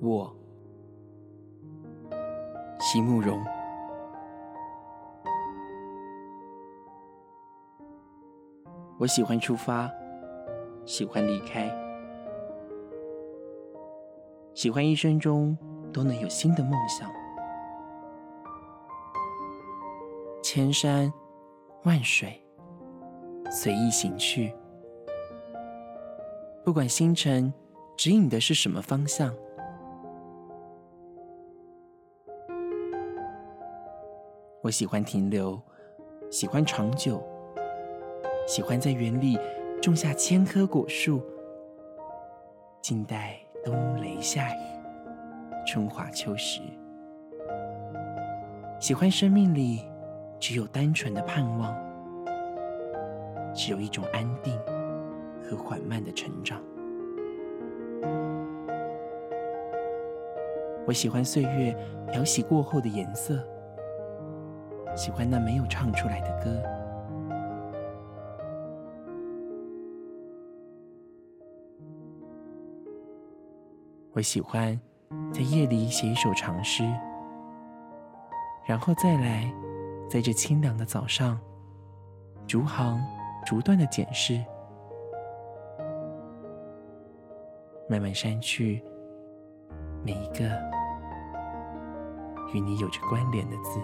我，席慕容。我喜欢出发，喜欢离开，喜欢一生中都能有新的梦想。千山万水，随意行去，不管星辰指引的是什么方向。我喜欢停留，喜欢长久，喜欢在园里种下千棵果树，静待冬雷夏雨，春华秋实。喜欢生命里只有单纯的盼望，只有一种安定和缓慢的成长。我喜欢岁月漂洗过后的颜色。喜欢那没有唱出来的歌。我喜欢在夜里写一首长诗，然后再来在这清凉的早上，逐行逐段的检视，慢慢删去每一个与你有着关联的字。